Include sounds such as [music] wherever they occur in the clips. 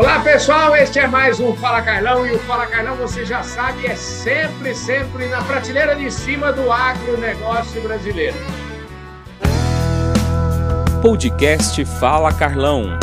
Olá pessoal, este é mais um Fala Carlão e o Fala Carlão, você já sabe, é sempre, sempre na prateleira de cima do agronegócio brasileiro. Podcast Fala Carlão.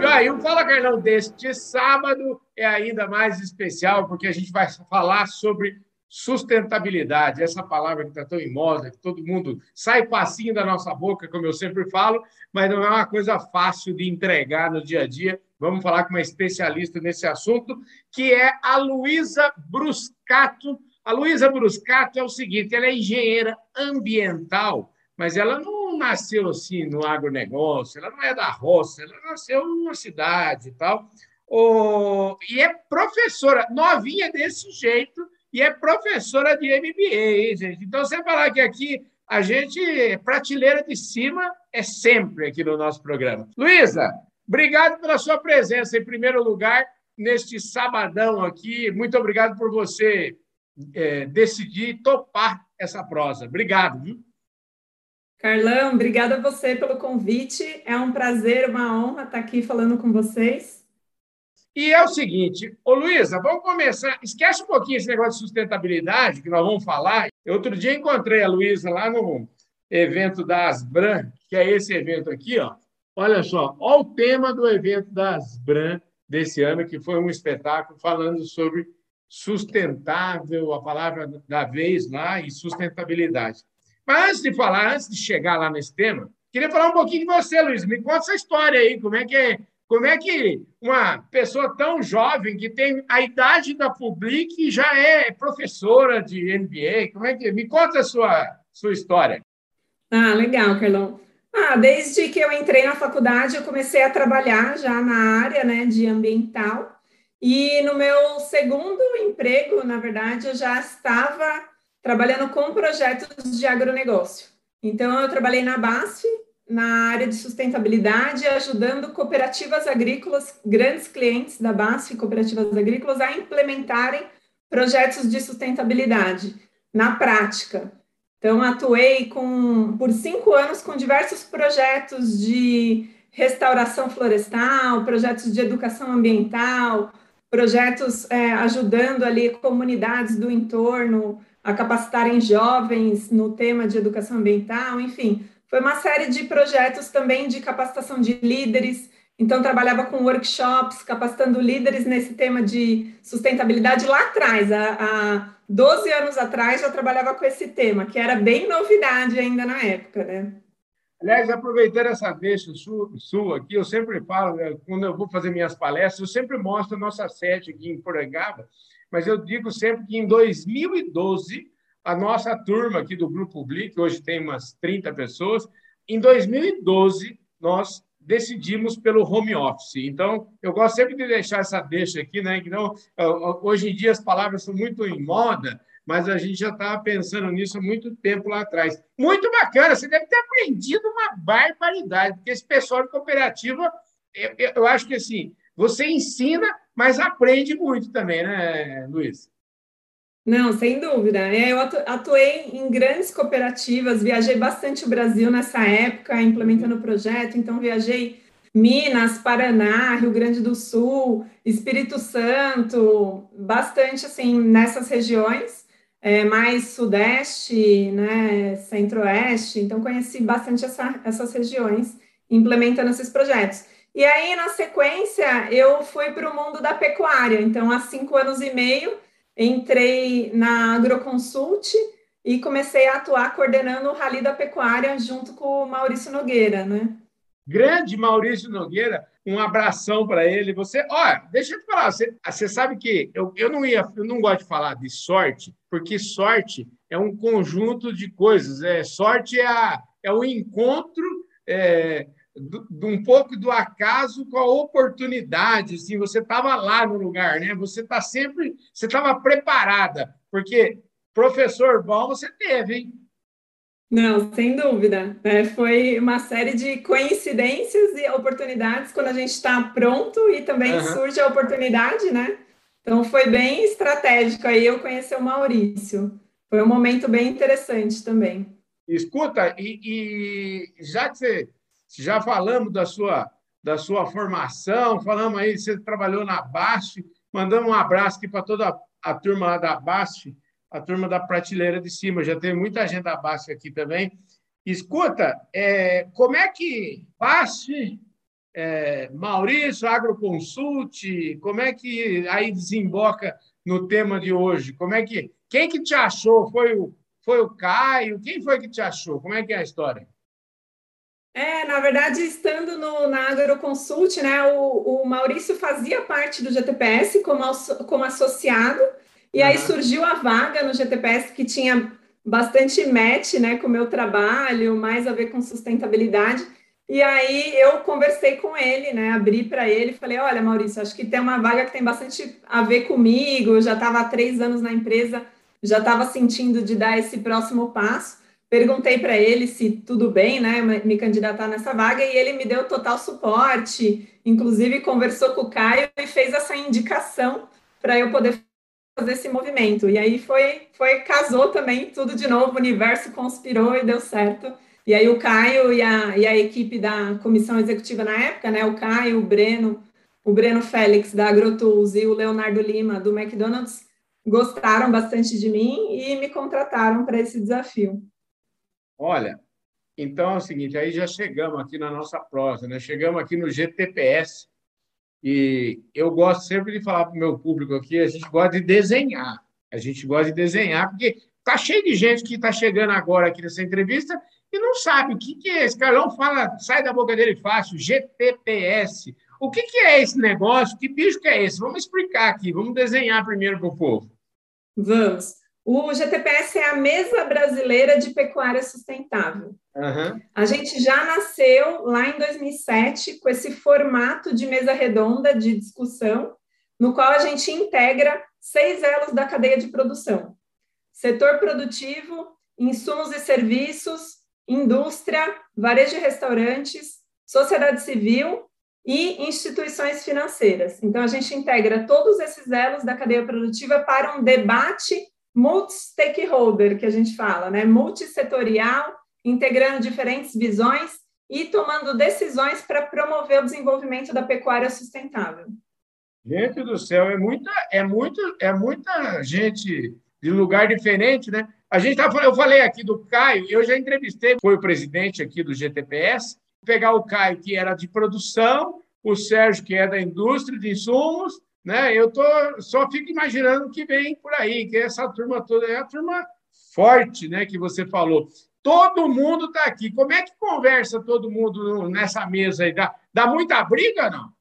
E aí, o Fala Carlão deste sábado é ainda mais especial porque a gente vai falar sobre sustentabilidade, essa palavra que está tão em moda, que todo mundo sai passinho da nossa boca, como eu sempre falo, mas não é uma coisa fácil de entregar no dia a dia. Vamos falar com uma especialista nesse assunto, que é a Luísa Bruscato. A Luísa Bruscato é o seguinte: ela é engenheira ambiental, mas ela não nasceu assim no agronegócio, ela não é da roça, ela nasceu numa cidade e tal. Oh, e é professora, novinha desse jeito, e é professora de MBA, hein, gente? Então, você falar que aqui a gente, prateleira de cima, é sempre aqui no nosso programa. Luísa, obrigado pela sua presença, em primeiro lugar, neste sabadão aqui. Muito obrigado por você é, decidir topar essa prosa. Obrigado. Viu? Carlão, obrigada a você pelo convite. É um prazer, uma honra estar aqui falando com vocês. E é o seguinte, ô Luísa, vamos começar. Esquece um pouquinho esse negócio de sustentabilidade que nós vamos falar. Outro dia encontrei a Luísa lá no evento da Asbran, que é esse evento aqui, ó. Olha só, olha o tema do evento da Asbran desse ano, que foi um espetáculo falando sobre sustentável, a palavra da vez lá, e sustentabilidade. Mas antes de falar, antes de chegar lá nesse tema, queria falar um pouquinho de você, Luiz. Me conta essa história aí, como é que é como é que uma pessoa tão jovem, que tem a idade da Public, já é professora de MBA? Como é que me conta a sua, sua história? Ah, legal, Carlão. Ah, desde que eu entrei na faculdade, eu comecei a trabalhar já na área né, de ambiental. E no meu segundo emprego, na verdade, eu já estava trabalhando com projetos de agronegócio. Então, eu trabalhei na BASF, na área de sustentabilidade, ajudando cooperativas agrícolas, grandes clientes da BASF, cooperativas agrícolas, a implementarem projetos de sustentabilidade na prática. Então, atuei com, por cinco anos com diversos projetos de restauração florestal, projetos de educação ambiental, projetos é, ajudando ali comunidades do entorno a capacitarem jovens no tema de educação ambiental, enfim, foi uma série de projetos também de capacitação de líderes. Então, trabalhava com workshops, capacitando líderes nesse tema de sustentabilidade lá atrás, há, há 12 anos atrás, já trabalhava com esse tema, que era bem novidade ainda na época, né? Aliás, aproveitando essa deixa sua aqui, eu sempre falo, né, quando eu vou fazer minhas palestras, eu sempre mostro a nossa sede aqui em Porangaba, mas eu digo sempre que em 2012 a nossa turma aqui do Grupo Public, hoje tem umas 30 pessoas, em 2012 nós decidimos pelo home office. Então, eu gosto sempre de deixar essa deixa aqui, né? Então, hoje em dia as palavras são muito em moda, mas a gente já estava pensando nisso há muito tempo lá atrás. Muito bacana, você deve ter aprendido uma barbaridade, porque esse pessoal de cooperativa, eu, eu acho que assim, você ensina, mas aprende muito também, né, Luiz? Não, sem dúvida. É, eu atuei em grandes cooperativas, viajei bastante o Brasil nessa época, implementando o projeto, então viajei Minas, Paraná, Rio Grande do Sul, Espírito Santo, bastante assim nessas regiões, é, mais Sudeste, né, Centro-Oeste, então conheci bastante essa, essas regiões implementando esses projetos. E aí, na sequência, eu fui para o mundo da pecuária, então há cinco anos e meio entrei na Agroconsult e comecei a atuar coordenando o Rally da Pecuária junto com o Maurício Nogueira, né? Grande Maurício Nogueira, um abração para ele. Você, olha, deixa eu te falar, você, você sabe que eu, eu não ia, eu não gosto de falar de sorte, porque sorte é um conjunto de coisas. É, sorte é, a, é o encontro é, de um pouco do acaso com a oportunidade, assim, você estava lá no lugar, né? Você está sempre, você estava preparada, porque professor bom você teve, hein? Não, sem dúvida. É, foi uma série de coincidências e oportunidades quando a gente está pronto e também uhum. surge a oportunidade, né? Então foi bem estratégico aí eu conhecer o Maurício. Foi um momento bem interessante também. Escuta, e, e já que você já falamos da sua da sua formação, falamos aí, você trabalhou na Bast, mandamos um abraço aqui para toda a turma da Bast, a turma da prateleira de cima, já tem muita gente da Bast aqui também. Escuta, é, como é que Bast, é, Maurício, Agroconsult, como é que aí desemboca no tema de hoje? Como é que quem que te achou? Foi o foi o Caio? Quem foi que te achou? Como é que é a história? É, na verdade, estando no, na Agroconsult, né, o, o Maurício fazia parte do GTPS como, como associado, e uhum. aí surgiu a vaga no GTPS que tinha bastante match né, com o meu trabalho, mais a ver com sustentabilidade. E aí eu conversei com ele, né? Abri para ele, falei: olha, Maurício, acho que tem uma vaga que tem bastante a ver comigo. Eu já estava há três anos na empresa, já estava sentindo de dar esse próximo passo. Perguntei para ele se tudo bem, né, me candidatar nessa vaga e ele me deu total suporte, inclusive conversou com o Caio e fez essa indicação para eu poder fazer esse movimento. E aí foi, foi casou também tudo de novo, o universo conspirou e deu certo. E aí o Caio e a, e a equipe da comissão executiva na época, né, o Caio, o Breno, o Breno Félix da AgroTools e o Leonardo Lima do McDonald's gostaram bastante de mim e me contrataram para esse desafio. Olha, então é o seguinte, aí já chegamos aqui na nossa prosa, né? Chegamos aqui no GTPS e eu gosto sempre de falar para o meu público aqui, a gente gosta de desenhar, a gente gosta de desenhar, porque tá cheio de gente que está chegando agora aqui nessa entrevista e não sabe o que, que é. Esse Carlão fala, sai da boca dele fácil, GTPS. O que, que é esse negócio? Que bicho que é esse? Vamos explicar aqui, vamos desenhar primeiro para o povo. Vamos. O GTPS é a Mesa Brasileira de Pecuária Sustentável. Uhum. A gente já nasceu lá em 2007 com esse formato de mesa redonda de discussão, no qual a gente integra seis elos da cadeia de produção: setor produtivo, insumos e serviços, indústria, varejo de restaurantes, sociedade civil e instituições financeiras. Então, a gente integra todos esses elos da cadeia produtiva para um debate multi-stakeholder, que a gente fala, né? multissetorial, integrando diferentes visões e tomando decisões para promover o desenvolvimento da pecuária sustentável. Gente do céu, é muita, é muito, é muita gente de lugar diferente, né? A gente tá, eu falei aqui do Caio, eu já entrevistei, foi o presidente aqui do GTPS, pegar o Caio que era de produção, o Sérgio que é da indústria de insumos né? Eu tô, só fico imaginando o que vem por aí, que essa turma toda é a turma forte, né? Que você falou. Todo mundo está aqui. Como é que conversa todo mundo nessa mesa aí? Dá, dá muita briga, não?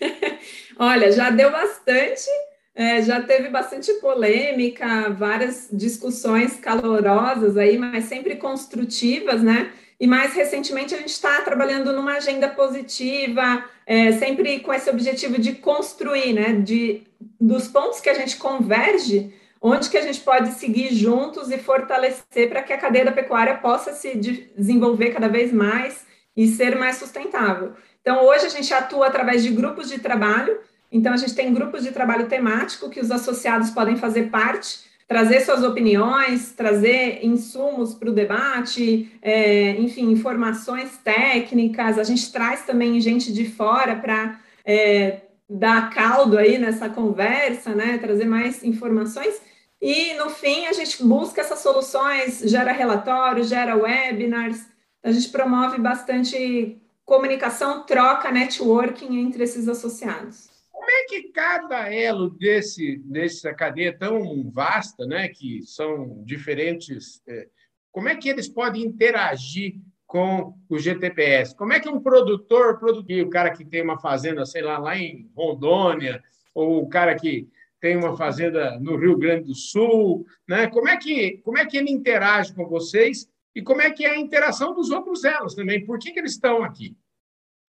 [laughs] Olha, já deu bastante, é, já teve bastante polêmica, várias discussões calorosas aí, mas sempre construtivas, né? E mais recentemente a gente está trabalhando numa agenda positiva, é, sempre com esse objetivo de construir, né? De, dos pontos que a gente converge, onde que a gente pode seguir juntos e fortalecer para que a cadeia da pecuária possa se desenvolver cada vez mais e ser mais sustentável. Então, hoje a gente atua através de grupos de trabalho. Então, a gente tem grupos de trabalho temático que os associados podem fazer parte trazer suas opiniões, trazer insumos para o debate, é, enfim, informações técnicas. A gente traz também gente de fora para é, dar caldo aí nessa conversa, né? Trazer mais informações. E no fim a gente busca essas soluções, gera relatórios, gera webinars, a gente promove bastante comunicação, troca, networking entre esses associados. Como é que cada elo desse, dessa cadeia tão vasta, né, que são diferentes, é, como é que eles podem interagir com o GTPS? Como é que um produtor, produtor, o cara que tem uma fazenda, sei lá, lá em Rondônia, ou o cara que tem uma fazenda no Rio Grande do Sul, né? Como é que como é que ele interage com vocês e como é que é a interação dos outros elos também? Por que, que eles estão aqui?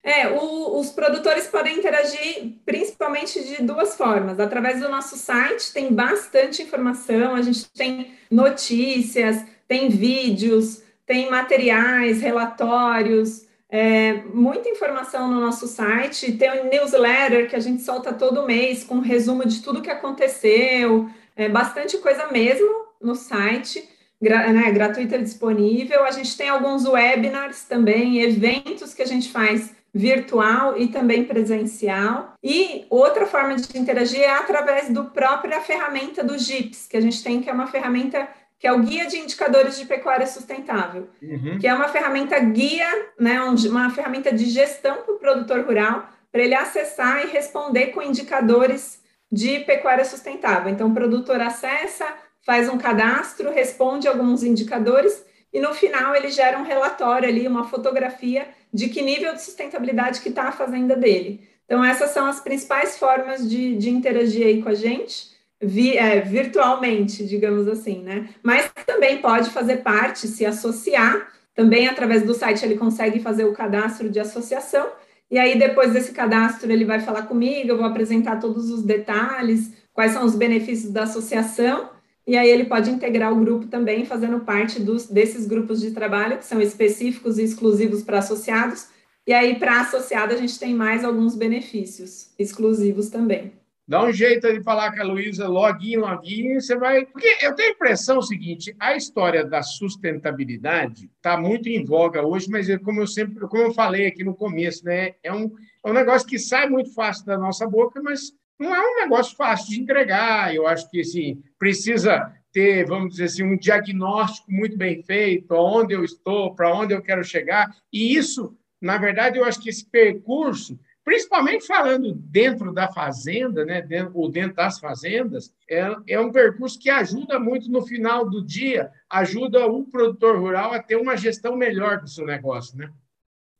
É, o, os produtores podem interagir principalmente de duas formas. Através do nosso site tem bastante informação, a gente tem notícias, tem vídeos, tem materiais, relatórios, é, muita informação no nosso site. Tem um newsletter que a gente solta todo mês com um resumo de tudo que aconteceu, é, bastante coisa mesmo no site. Gra, né, gratuita disponível. A gente tem alguns webinars também, eventos que a gente faz virtual e também presencial. E outra forma de interagir é através do própria ferramenta do GIPS, que a gente tem, que é uma ferramenta que é o Guia de Indicadores de Pecuária Sustentável, uhum. que é uma ferramenta guia, né, uma ferramenta de gestão para o produtor rural, para ele acessar e responder com indicadores de pecuária sustentável. Então, o produtor acessa, faz um cadastro, responde alguns indicadores e no final ele gera um relatório ali, uma fotografia de que nível de sustentabilidade que está a fazenda dele. Então, essas são as principais formas de, de interagir aí com a gente, vi, é, virtualmente, digamos assim, né? Mas também pode fazer parte, se associar, também através do site ele consegue fazer o cadastro de associação, e aí depois desse cadastro ele vai falar comigo, eu vou apresentar todos os detalhes, quais são os benefícios da associação, e aí ele pode integrar o grupo também, fazendo parte dos, desses grupos de trabalho, que são específicos e exclusivos para associados. E aí, para associado, a gente tem mais alguns benefícios exclusivos também. Dá um jeito de falar com a Luísa, login, login, você vai. Porque eu tenho a impressão seguinte: a história da sustentabilidade está muito em voga hoje, mas é como eu sempre, como eu falei aqui no começo, né? É um, é um negócio que sai muito fácil da nossa boca, mas não é um negócio fácil de entregar. Eu acho que assim, precisa ter, vamos dizer assim, um diagnóstico muito bem feito, onde eu estou, para onde eu quero chegar. E isso, na verdade, eu acho que esse percurso, principalmente falando dentro da fazenda, né, dentro, ou dentro das fazendas, é, é um percurso que ajuda muito no final do dia, ajuda o produtor rural a ter uma gestão melhor do seu negócio, né?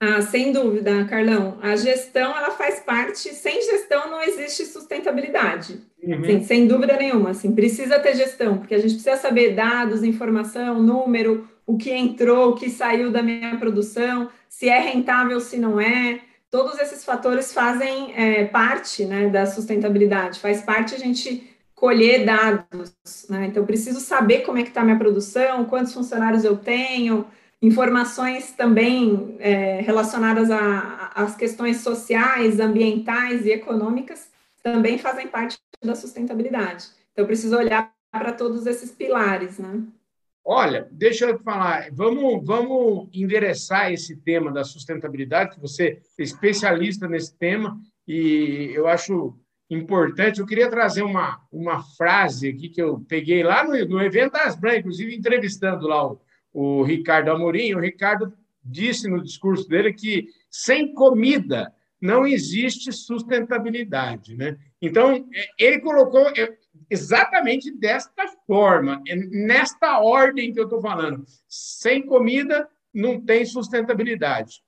Ah, sem dúvida, Carlão. A gestão ela faz parte. Sem gestão não existe sustentabilidade. Uhum. Sim, sem dúvida nenhuma. Assim, precisa ter gestão, porque a gente precisa saber dados, informação, número, o que entrou, o que saiu da minha produção, se é rentável, se não é. Todos esses fatores fazem é, parte né, da sustentabilidade. Faz parte a gente colher dados. Né? Então, preciso saber como é que está a minha produção, quantos funcionários eu tenho informações também é, relacionadas às questões sociais, ambientais e econômicas também fazem parte da sustentabilidade. Então, preciso olhar para todos esses pilares, né? Olha, deixa eu falar, vamos, vamos endereçar esse tema da sustentabilidade, que você é especialista nesse tema, e eu acho importante. Eu queria trazer uma, uma frase aqui que eu peguei lá no, no evento das Brancas, inclusive entrevistando lá o, o Ricardo Amorim, o Ricardo disse no discurso dele que sem comida não existe sustentabilidade. Né? Então, é, ele colocou é, exatamente desta forma, é nesta ordem que eu estou falando. Sem comida não tem sustentabilidade.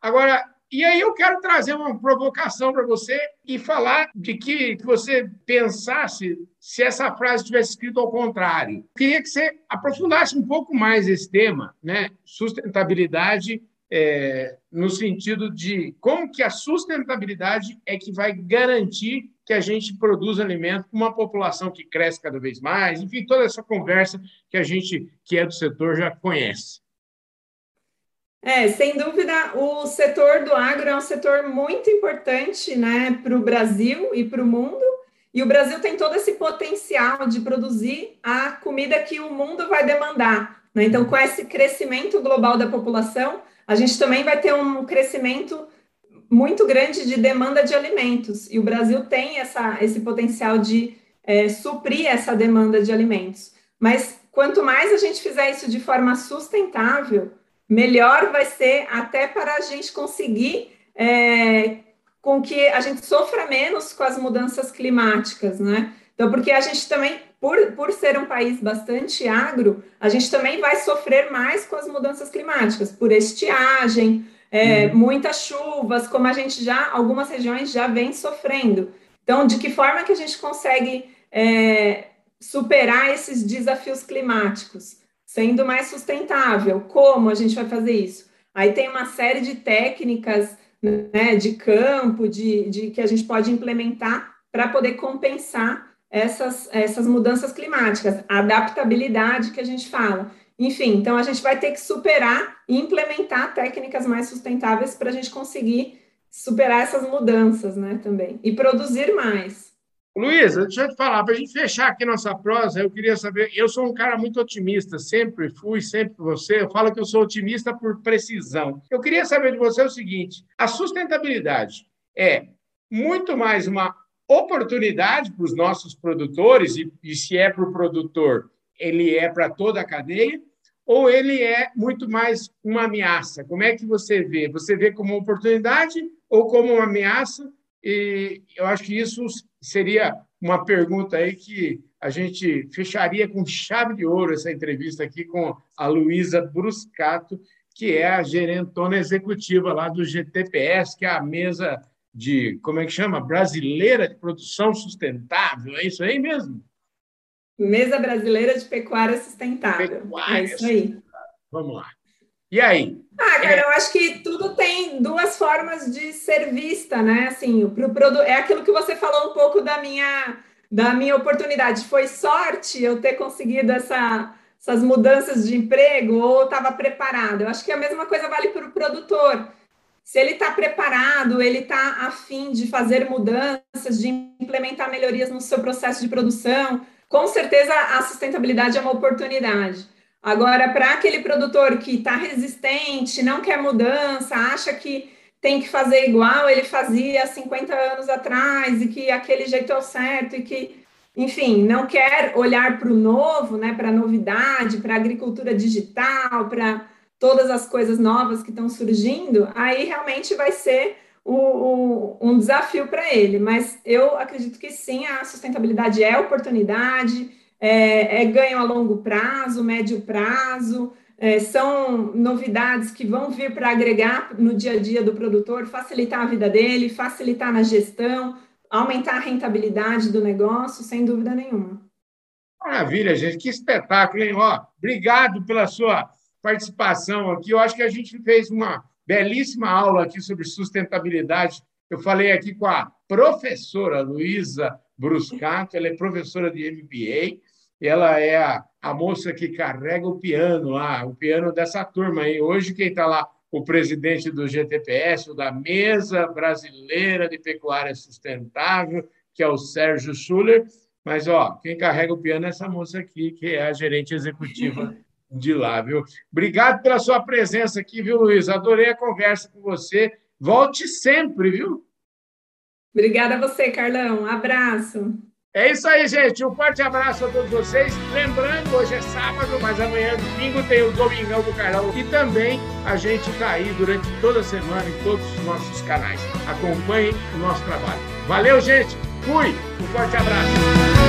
Agora, e aí eu quero trazer uma provocação para você e falar de que, você pensasse se essa frase tivesse escrito ao contrário. Queria que você aprofundasse um pouco mais esse tema, né? Sustentabilidade é, no sentido de como que a sustentabilidade é que vai garantir que a gente produza alimento com uma população que cresce cada vez mais, enfim, toda essa conversa que a gente que é do setor já conhece. É, sem dúvida, o setor do agro é um setor muito importante né, para o Brasil e para o mundo. E o Brasil tem todo esse potencial de produzir a comida que o mundo vai demandar. Né? Então, com esse crescimento global da população, a gente também vai ter um crescimento muito grande de demanda de alimentos. E o Brasil tem essa, esse potencial de é, suprir essa demanda de alimentos. Mas quanto mais a gente fizer isso de forma sustentável, melhor vai ser até para a gente conseguir é, com que a gente sofra menos com as mudanças climáticas, né? Então, porque a gente também, por, por ser um país bastante agro, a gente também vai sofrer mais com as mudanças climáticas, por estiagem, é, uhum. muitas chuvas, como a gente já, algumas regiões já vem sofrendo. Então, de que forma que a gente consegue é, superar esses desafios climáticos? Sendo mais sustentável. Como a gente vai fazer isso? Aí tem uma série de técnicas né, de campo, de, de que a gente pode implementar para poder compensar essas, essas mudanças climáticas, a adaptabilidade que a gente fala. Enfim, então a gente vai ter que superar e implementar técnicas mais sustentáveis para a gente conseguir superar essas mudanças, né, também, e produzir mais. Luísa, deixa eu te falar, para a gente fechar aqui nossa prosa, eu queria saber. Eu sou um cara muito otimista, sempre fui, sempre você. Eu falo que eu sou otimista por precisão. Eu queria saber de você o seguinte: a sustentabilidade é muito mais uma oportunidade para os nossos produtores, e, e se é para o produtor, ele é para toda a cadeia, ou ele é muito mais uma ameaça? Como é que você vê? Você vê como uma oportunidade ou como uma ameaça? E eu acho que isso seria uma pergunta aí que a gente fecharia com chave de ouro essa entrevista aqui com a Luísa Bruscato, que é a gerentona executiva lá do GTPS, que é a mesa de, como é que chama? Brasileira de Produção Sustentável, é isso aí mesmo? Mesa Brasileira de Pecuária Sustentável. Pecuária é isso aí. Vamos lá. E aí? Ah, cara, é... eu acho que tudo tem duas formas de ser vista, né? Assim, pro produ... é aquilo que você falou um pouco da minha da minha oportunidade. Foi sorte eu ter conseguido essa, essas mudanças de emprego ou estava preparado? Eu acho que a mesma coisa vale para o produtor. Se ele está preparado, ele está afim de fazer mudanças, de implementar melhorias no seu processo de produção, com certeza a sustentabilidade é uma oportunidade. Agora, para aquele produtor que está resistente, não quer mudança, acha que tem que fazer igual ele fazia 50 anos atrás e que aquele jeito é o certo e que, enfim, não quer olhar para o novo, né, para a novidade, para a agricultura digital, para todas as coisas novas que estão surgindo, aí realmente vai ser o, o, um desafio para ele. Mas eu acredito que sim, a sustentabilidade é oportunidade, é, é ganho a longo prazo, médio prazo, é, são novidades que vão vir para agregar no dia a dia do produtor, facilitar a vida dele, facilitar na gestão, aumentar a rentabilidade do negócio, sem dúvida nenhuma. Maravilha, gente, que espetáculo, hein? Ó, obrigado pela sua participação aqui. Eu acho que a gente fez uma belíssima aula aqui sobre sustentabilidade. Eu falei aqui com a professora Luísa Bruscato, ela é professora de MBA, ela é a, a moça que carrega o piano lá, o piano dessa turma aí. Hoje quem está lá, o presidente do GTPS, o da Mesa Brasileira de Pecuária Sustentável, que é o Sérgio Schuller, mas ó, quem carrega o piano é essa moça aqui, que é a gerente executiva [laughs] de lá, viu? Obrigado pela sua presença aqui, viu, Luiz? Adorei a conversa com você. Volte sempre, viu? Obrigada a você, Carlão. Um abraço. É isso aí, gente. Um forte abraço a todos vocês. Lembrando, hoje é sábado, mas amanhã, domingo, tem o Domingão do Carlão. E também a gente está aí durante toda a semana em todos os nossos canais. Acompanhe o nosso trabalho. Valeu, gente. Fui. Um forte abraço.